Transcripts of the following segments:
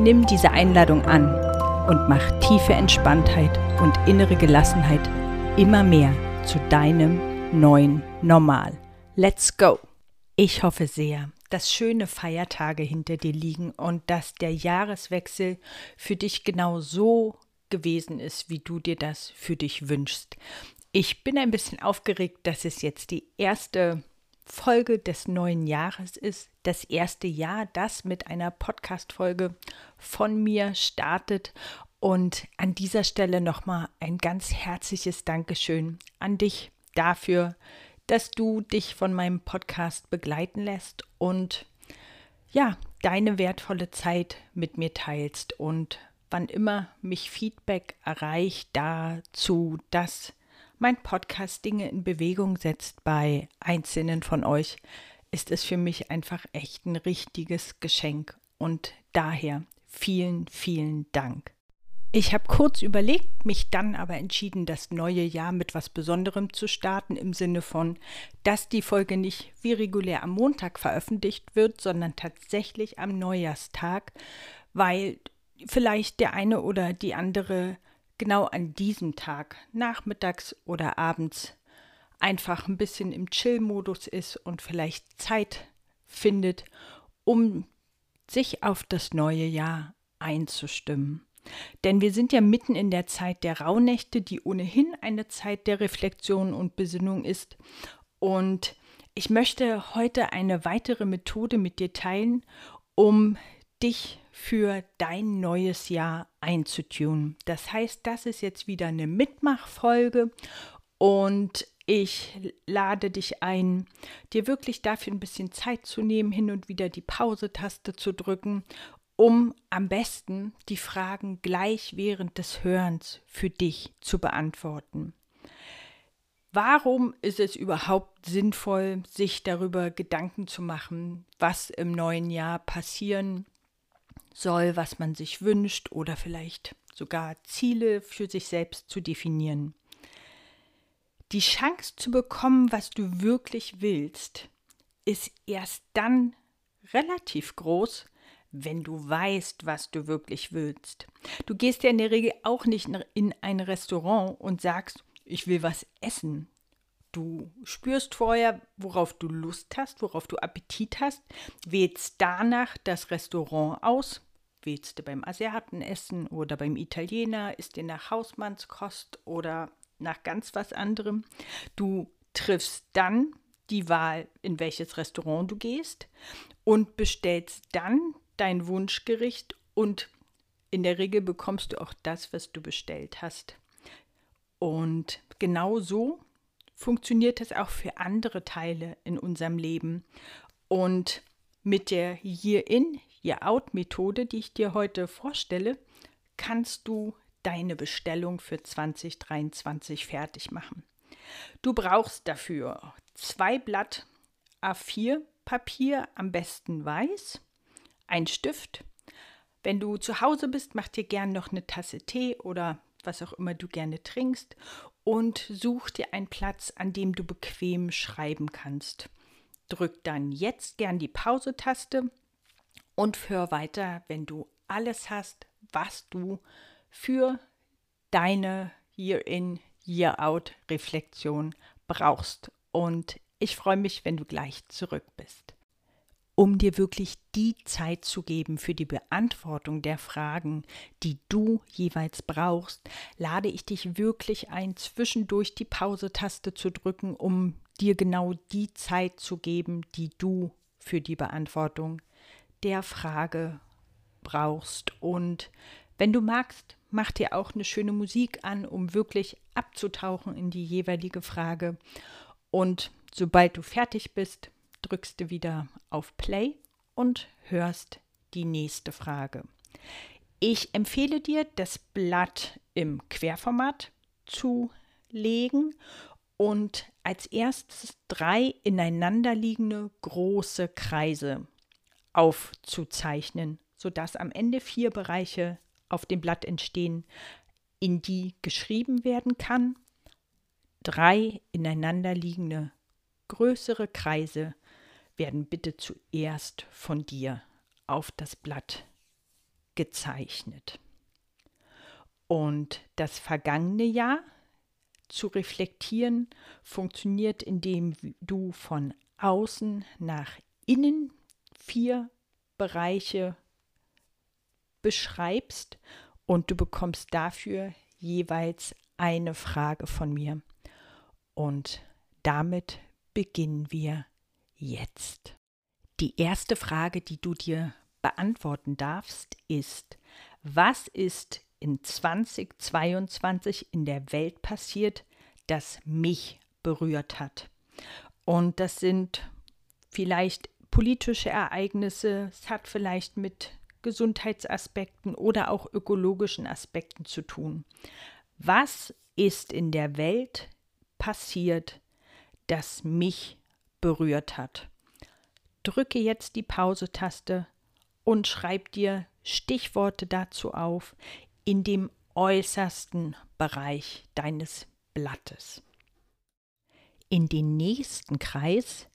Nimm diese Einladung an und mach tiefe Entspanntheit und innere Gelassenheit immer mehr zu deinem neuen Normal. Let's go! Ich hoffe sehr, dass schöne Feiertage hinter dir liegen und dass der Jahreswechsel für dich genau so gewesen ist, wie du dir das für dich wünschst. Ich bin ein bisschen aufgeregt, dass es jetzt die erste Folge des neuen Jahres ist, das erste Jahr, das mit einer Podcast-Folge von mir startet. Und an dieser Stelle nochmal ein ganz herzliches Dankeschön an dich dafür, dass du dich von meinem Podcast begleiten lässt und ja, deine wertvolle Zeit mit mir teilst und wann immer mich Feedback erreicht dazu, dass mein Podcast Dinge in Bewegung setzt bei einzelnen von euch, ist es für mich einfach echt ein richtiges Geschenk. Und daher vielen, vielen Dank. Ich habe kurz überlegt, mich dann aber entschieden, das neue Jahr mit was Besonderem zu starten, im Sinne von, dass die Folge nicht wie regulär am Montag veröffentlicht wird, sondern tatsächlich am Neujahrstag, weil vielleicht der eine oder die andere genau an diesem Tag, nachmittags oder abends, einfach ein bisschen im Chill-Modus ist und vielleicht Zeit findet, um sich auf das neue Jahr einzustimmen. Denn wir sind ja mitten in der Zeit der Rauhnächte, die ohnehin eine Zeit der Reflexion und Besinnung ist. Und ich möchte heute eine weitere Methode mit dir teilen, um dich für dein neues Jahr einzutunen. Das heißt, das ist jetzt wieder eine Mitmachfolge und ich lade dich ein, dir wirklich dafür ein bisschen Zeit zu nehmen, hin und wieder die Pause-Taste zu drücken, um am besten die Fragen gleich während des Hörens für dich zu beantworten. Warum ist es überhaupt sinnvoll, sich darüber Gedanken zu machen, was im neuen Jahr passieren soll, was man sich wünscht oder vielleicht sogar Ziele für sich selbst zu definieren. Die Chance zu bekommen, was du wirklich willst, ist erst dann relativ groß, wenn du weißt, was du wirklich willst. Du gehst ja in der Regel auch nicht in ein Restaurant und sagst, ich will was essen. Du spürst vorher, worauf du Lust hast, worauf du Appetit hast, wählst danach das Restaurant aus Willst du beim Asiaten essen oder beim Italiener? Ist dir nach Hausmannskost oder nach ganz was anderem? Du triffst dann die Wahl, in welches Restaurant du gehst und bestellst dann dein Wunschgericht und in der Regel bekommst du auch das, was du bestellt hast. Und genau so funktioniert es auch für andere Teile in unserem Leben. Und mit der Year-In, Year-Out-Methode, die ich dir heute vorstelle, kannst du deine Bestellung für 2023 fertig machen. Du brauchst dafür zwei Blatt A4 Papier, am besten weiß, ein Stift. Wenn du zu Hause bist, mach dir gern noch eine Tasse Tee oder was auch immer du gerne trinkst und such dir einen Platz, an dem du bequem schreiben kannst. Drück dann jetzt gern die Pause-Taste und hör weiter, wenn du alles hast, was du für deine Year-in, Year-out-Reflexion brauchst. Und ich freue mich, wenn du gleich zurück bist. Um dir wirklich die Zeit zu geben für die Beantwortung der Fragen, die du jeweils brauchst, lade ich dich wirklich ein, zwischendurch die Pause-Taste zu drücken, um dir genau die Zeit zu geben, die du für die Beantwortung der Frage brauchst. Und wenn du magst, mach dir auch eine schöne Musik an, um wirklich abzutauchen in die jeweilige Frage. Und sobald du fertig bist, drückst du wieder auf Play und hörst die nächste Frage. Ich empfehle dir, das Blatt im Querformat zu legen und als erstes drei ineinanderliegende große Kreise aufzuzeichnen, sodass am Ende vier Bereiche auf dem Blatt entstehen, in die geschrieben werden kann. Drei ineinanderliegende größere Kreise werden bitte zuerst von dir auf das Blatt gezeichnet. Und das vergangene Jahr zu reflektieren funktioniert, indem du von außen nach innen vier Bereiche beschreibst und du bekommst dafür jeweils eine Frage von mir. Und damit beginnen wir jetzt. Die erste Frage, die du dir beantworten darfst, ist, was ist in 2022 in der Welt passiert, das mich berührt hat? Und das sind vielleicht politische Ereignisse, es hat vielleicht mit Gesundheitsaspekten oder auch ökologischen Aspekten zu tun. Was ist in der Welt passiert, das mich berührt hat? Drücke jetzt die Pause-Taste und schreib dir Stichworte dazu auf in dem äußersten Bereich deines Blattes. In den nächsten Kreis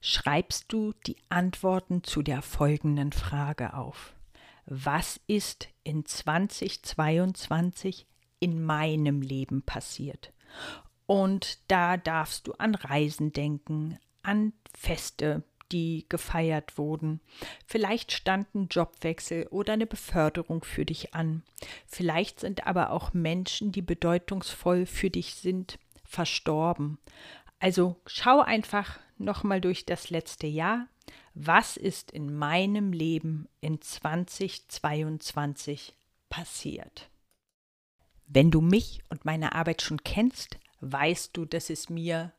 schreibst du die Antworten zu der folgenden Frage auf. Was ist in 2022 in meinem Leben passiert? Und da darfst du an Reisen denken, an Feste, die gefeiert wurden. Vielleicht stand ein Jobwechsel oder eine Beförderung für dich an. Vielleicht sind aber auch Menschen, die bedeutungsvoll für dich sind, verstorben. Also schau einfach nochmal durch das letzte Jahr. Was ist in meinem Leben in 2022 passiert? Wenn du mich und meine Arbeit schon kennst, weißt du, dass es mir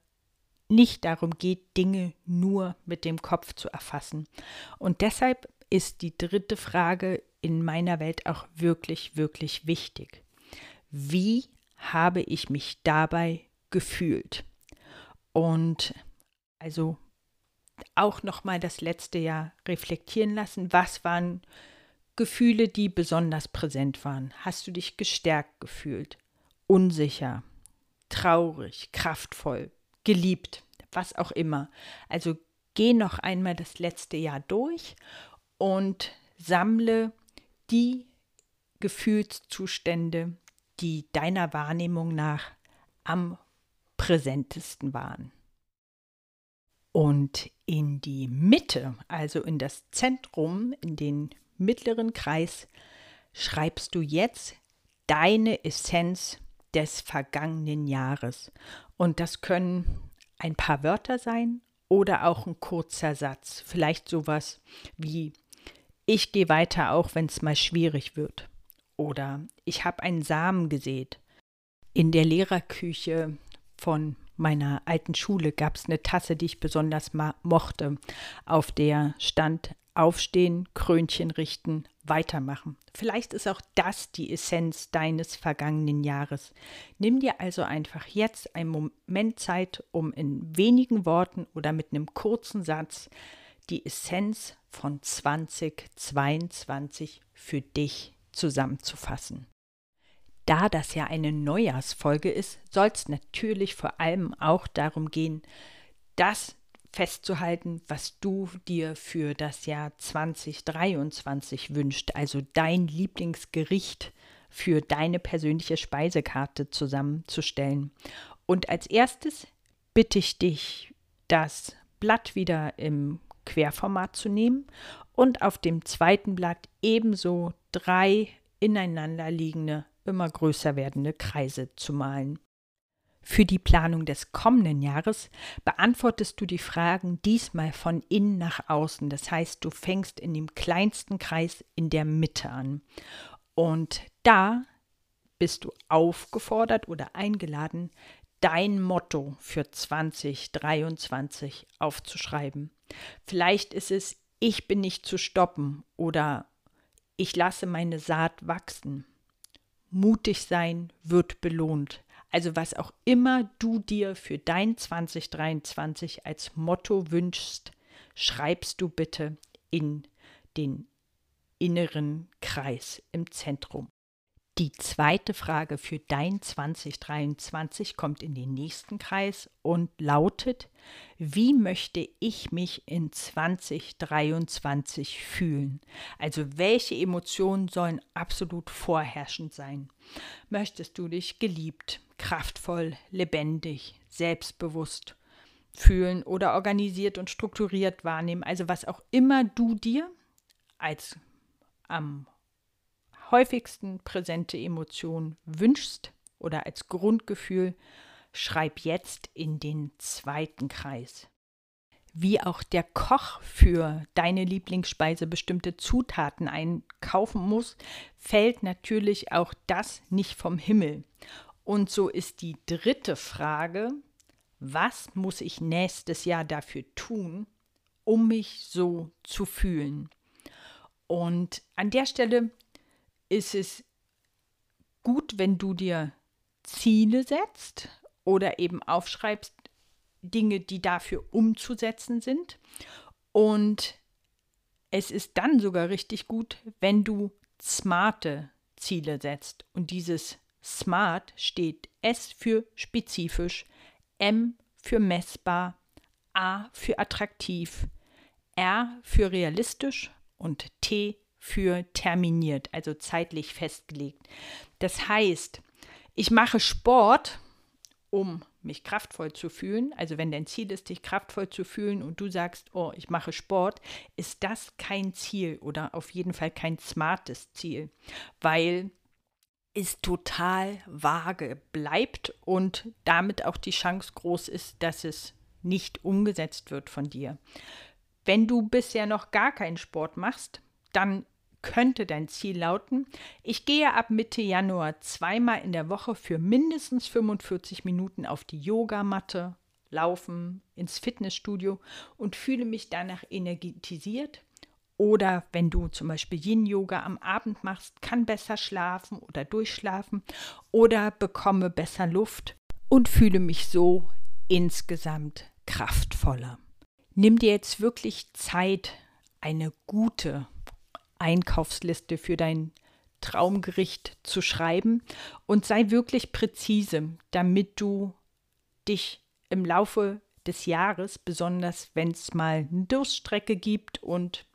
nicht darum geht, Dinge nur mit dem Kopf zu erfassen. Und deshalb ist die dritte Frage in meiner Welt auch wirklich, wirklich wichtig. Wie habe ich mich dabei gefühlt? Und also auch noch mal das letzte Jahr reflektieren lassen. Was waren Gefühle, die besonders präsent waren? Hast du dich gestärkt gefühlt, unsicher, traurig, kraftvoll, geliebt, was auch immer. Also geh noch einmal das letzte Jahr durch und sammle die Gefühlszustände, die deiner Wahrnehmung nach am präsentesten waren. Und in die Mitte, also in das Zentrum, in den mittleren Kreis, schreibst du jetzt deine Essenz des vergangenen Jahres. Und das können ein paar Wörter sein oder auch ein kurzer Satz. Vielleicht sowas wie ich gehe weiter, auch wenn es mal schwierig wird. Oder ich habe einen Samen gesät. In der Lehrerküche von meiner alten Schule gab es eine Tasse, die ich besonders mochte, auf der stand Aufstehen, Krönchen richten, weitermachen. Vielleicht ist auch das die Essenz deines vergangenen Jahres. Nimm dir also einfach jetzt einen Moment Zeit, um in wenigen Worten oder mit einem kurzen Satz die Essenz von 2022 für dich zusammenzufassen. Da das ja eine Neujahrsfolge ist, soll es natürlich vor allem auch darum gehen, dass festzuhalten, was du dir für das Jahr 2023 wünscht, also dein Lieblingsgericht für deine persönliche Speisekarte zusammenzustellen. Und als erstes bitte ich dich, das Blatt wieder im Querformat zu nehmen und auf dem zweiten Blatt ebenso drei ineinander liegende, immer größer werdende Kreise zu malen. Für die Planung des kommenden Jahres beantwortest du die Fragen diesmal von innen nach außen. Das heißt, du fängst in dem kleinsten Kreis in der Mitte an. Und da bist du aufgefordert oder eingeladen, dein Motto für 2023 aufzuschreiben. Vielleicht ist es, ich bin nicht zu stoppen oder Ich lasse meine Saat wachsen. Mutig sein wird belohnt. Also was auch immer du dir für dein 2023 als Motto wünschst, schreibst du bitte in den inneren Kreis im Zentrum. Die zweite Frage für dein 2023 kommt in den nächsten Kreis und lautet, wie möchte ich mich in 2023 fühlen? Also welche Emotionen sollen absolut vorherrschend sein? Möchtest du dich geliebt, kraftvoll, lebendig, selbstbewusst fühlen oder organisiert und strukturiert wahrnehmen? Also was auch immer du dir als am häufigsten präsente Emotion wünschst oder als Grundgefühl, schreib jetzt in den zweiten Kreis. Wie auch der Koch für deine Lieblingsspeise bestimmte Zutaten einkaufen muss, fällt natürlich auch das nicht vom Himmel. Und so ist die dritte Frage, was muss ich nächstes Jahr dafür tun, um mich so zu fühlen? Und an der Stelle ist es gut, wenn du dir Ziele setzt oder eben aufschreibst, Dinge, die dafür umzusetzen sind. Und es ist dann sogar richtig gut, wenn du smarte Ziele setzt. Und dieses Smart steht S für spezifisch, M für messbar, A für attraktiv, R für realistisch und T für terminiert, also zeitlich festgelegt. Das heißt, ich mache Sport, um mich kraftvoll zu fühlen. Also wenn dein Ziel ist, dich kraftvoll zu fühlen und du sagst, oh, ich mache Sport, ist das kein Ziel oder auf jeden Fall kein smartes Ziel, weil es total vage bleibt und damit auch die Chance groß ist, dass es nicht umgesetzt wird von dir. Wenn du bisher noch gar keinen Sport machst, dann könnte dein Ziel lauten, ich gehe ab Mitte Januar zweimal in der Woche für mindestens 45 Minuten auf die Yogamatte, laufen, ins Fitnessstudio und fühle mich danach energetisiert. Oder wenn du zum Beispiel Yin-Yoga am Abend machst, kann besser schlafen oder durchschlafen oder bekomme besser Luft und fühle mich so insgesamt kraftvoller. Nimm dir jetzt wirklich Zeit, eine gute Einkaufsliste für dein Traumgericht zu schreiben. Und sei wirklich präzise, damit du dich im Laufe des Jahres, besonders wenn es mal eine Durststrecke gibt und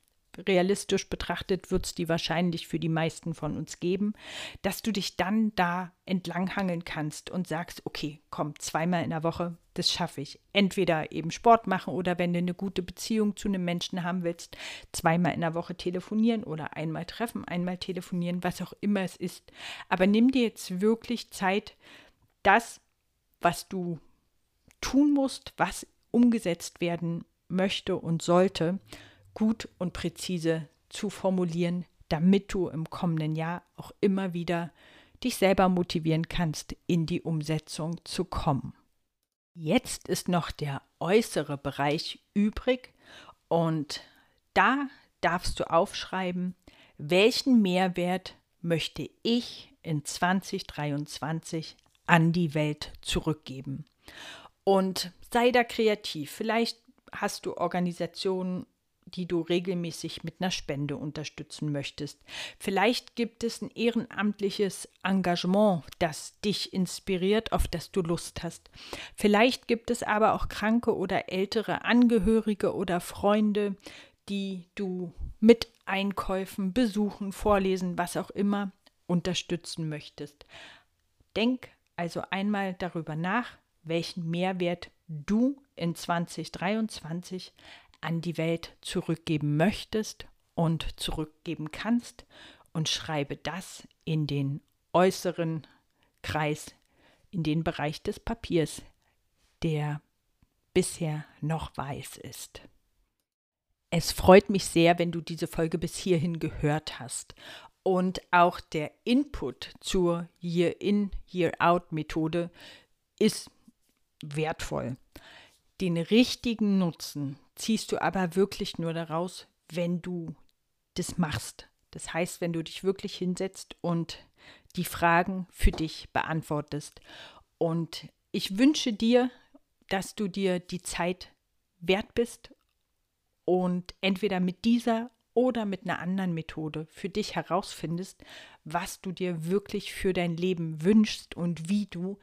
realistisch betrachtet wird es die wahrscheinlich für die meisten von uns geben, dass du dich dann da entlanghangeln kannst und sagst, okay, komm, zweimal in der Woche, das schaffe ich. Entweder eben Sport machen oder wenn du eine gute Beziehung zu einem Menschen haben willst, zweimal in der Woche telefonieren oder einmal treffen, einmal telefonieren, was auch immer es ist. Aber nimm dir jetzt wirklich Zeit, das, was du tun musst, was umgesetzt werden möchte und sollte, gut und präzise zu formulieren, damit du im kommenden Jahr auch immer wieder dich selber motivieren kannst, in die Umsetzung zu kommen. Jetzt ist noch der äußere Bereich übrig und da darfst du aufschreiben, welchen Mehrwert möchte ich in 2023 an die Welt zurückgeben. Und sei da kreativ. Vielleicht hast du Organisationen die du regelmäßig mit einer Spende unterstützen möchtest. Vielleicht gibt es ein ehrenamtliches Engagement, das dich inspiriert, auf das du Lust hast. Vielleicht gibt es aber auch kranke oder ältere Angehörige oder Freunde, die du mit Einkäufen, Besuchen, Vorlesen, was auch immer unterstützen möchtest. Denk also einmal darüber nach, welchen Mehrwert du in 2023 an die Welt zurückgeben möchtest und zurückgeben kannst und schreibe das in den äußeren Kreis, in den Bereich des Papiers, der bisher noch weiß ist. Es freut mich sehr, wenn du diese Folge bis hierhin gehört hast. Und auch der Input zur Year-in, Year-out-Methode ist wertvoll. Den richtigen Nutzen ziehst du aber wirklich nur daraus, wenn du das machst. Das heißt, wenn du dich wirklich hinsetzt und die Fragen für dich beantwortest. Und ich wünsche dir, dass du dir die Zeit wert bist und entweder mit dieser oder mit einer anderen Methode für dich herausfindest, was du dir wirklich für dein Leben wünschst und wie du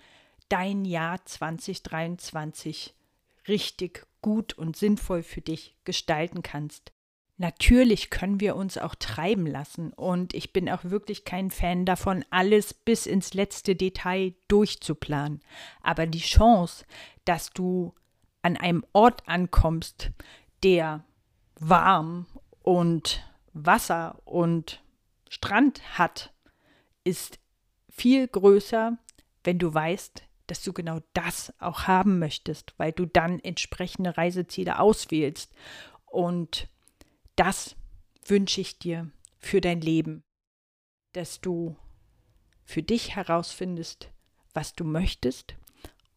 dein Jahr 2023 richtig gut und sinnvoll für dich gestalten kannst. Natürlich können wir uns auch treiben lassen und ich bin auch wirklich kein Fan davon, alles bis ins letzte Detail durchzuplanen. Aber die Chance, dass du an einem Ort ankommst, der warm und Wasser und Strand hat, ist viel größer, wenn du weißt, dass du genau das auch haben möchtest, weil du dann entsprechende Reiseziele auswählst und das wünsche ich dir für dein Leben, dass du für dich herausfindest, was du möchtest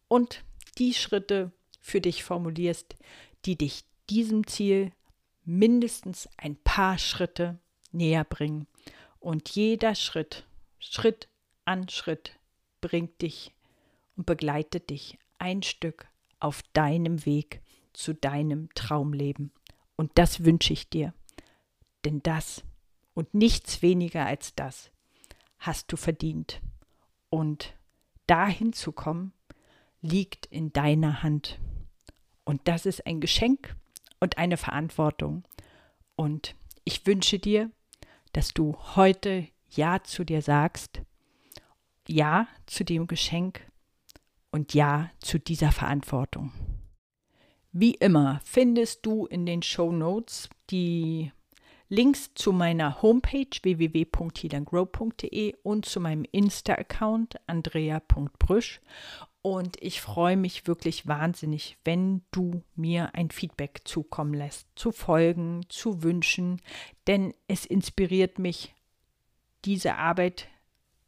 und die Schritte für dich formulierst, die dich diesem Ziel mindestens ein paar Schritte näher bringen. Und jeder Schritt, Schritt an Schritt, bringt dich und begleitet dich ein Stück auf deinem Weg zu deinem Traumleben. Und das wünsche ich dir. Denn das und nichts weniger als das hast du verdient. Und dahin zu kommen, liegt in deiner Hand. Und das ist ein Geschenk und eine Verantwortung. Und ich wünsche dir, dass du heute Ja zu dir sagst, Ja zu dem Geschenk und Ja zu dieser Verantwortung. Wie immer findest du in den Show Notes die Links zu meiner Homepage www.healandgrow.de und zu meinem Insta-Account andrea.brüsch. Und ich freue mich wirklich wahnsinnig, wenn du mir ein Feedback zukommen lässt, zu Folgen, zu Wünschen, denn es inspiriert mich, diese Arbeit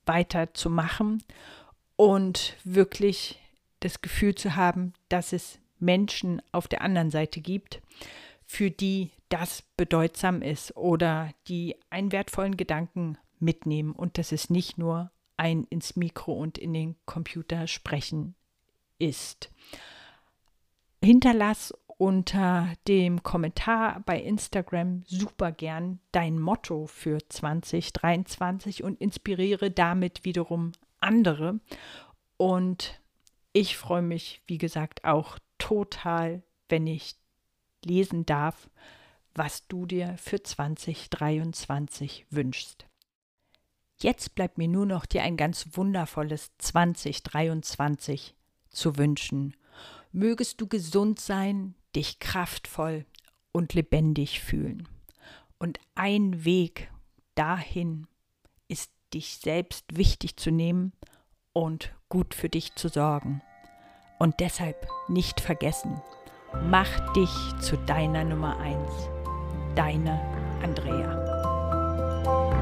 weiter zu machen und wirklich das Gefühl zu haben, dass es Menschen auf der anderen Seite gibt, für die das bedeutsam ist oder die einen wertvollen Gedanken mitnehmen und dass es nicht nur ein ins Mikro und in den Computer sprechen ist. Hinterlass unter dem Kommentar bei Instagram super gern dein Motto für 2023 und inspiriere damit wiederum andere. Und ich freue mich, wie gesagt, auch total, wenn ich lesen darf, was du dir für 2023 wünschst. Jetzt bleibt mir nur noch dir ein ganz wundervolles 2023 zu wünschen. Mögest du gesund sein, dich kraftvoll und lebendig fühlen. Und ein Weg dahin ist, dich selbst wichtig zu nehmen und gut für dich zu sorgen. Und deshalb nicht vergessen, mach dich zu deiner Nummer eins. Deine Andrea.